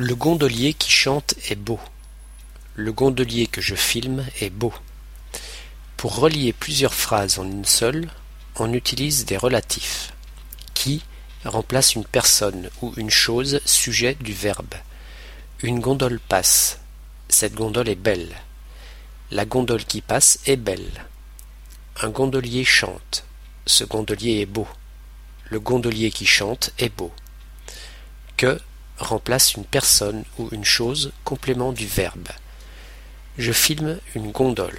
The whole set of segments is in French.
Le gondolier qui chante est beau. Le gondolier que je filme est beau. Pour relier plusieurs phrases en une seule, on utilise des relatifs. Qui remplace une personne ou une chose sujet du verbe. Une gondole passe. Cette gondole est belle. La gondole qui passe est belle. Un gondolier chante. Ce gondolier est beau. Le gondolier qui chante est beau. Que remplace une personne ou une chose complément du verbe. Je filme une gondole.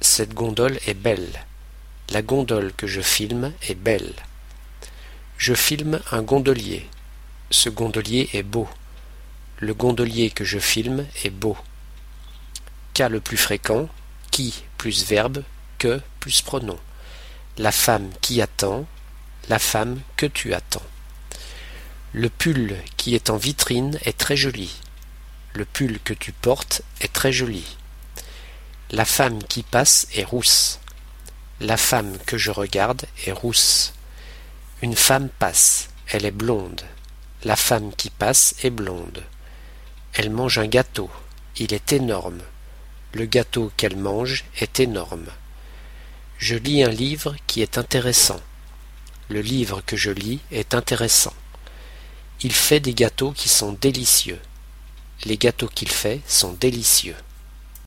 Cette gondole est belle. La gondole que je filme est belle. Je filme un gondolier. Ce gondolier est beau. Le gondolier que je filme est beau. Cas le plus fréquent, qui plus verbe, que plus pronom. La femme qui attend, la femme que tu attends. Le pull qui est en vitrine est très joli. Le pull que tu portes est très joli. La femme qui passe est rousse. La femme que je regarde est rousse. Une femme passe, elle est blonde. La femme qui passe est blonde. Elle mange un gâteau, il est énorme. Le gâteau qu'elle mange est énorme. Je lis un livre qui est intéressant. Le livre que je lis est intéressant. Il fait des gâteaux qui sont délicieux. Les gâteaux qu'il fait sont délicieux.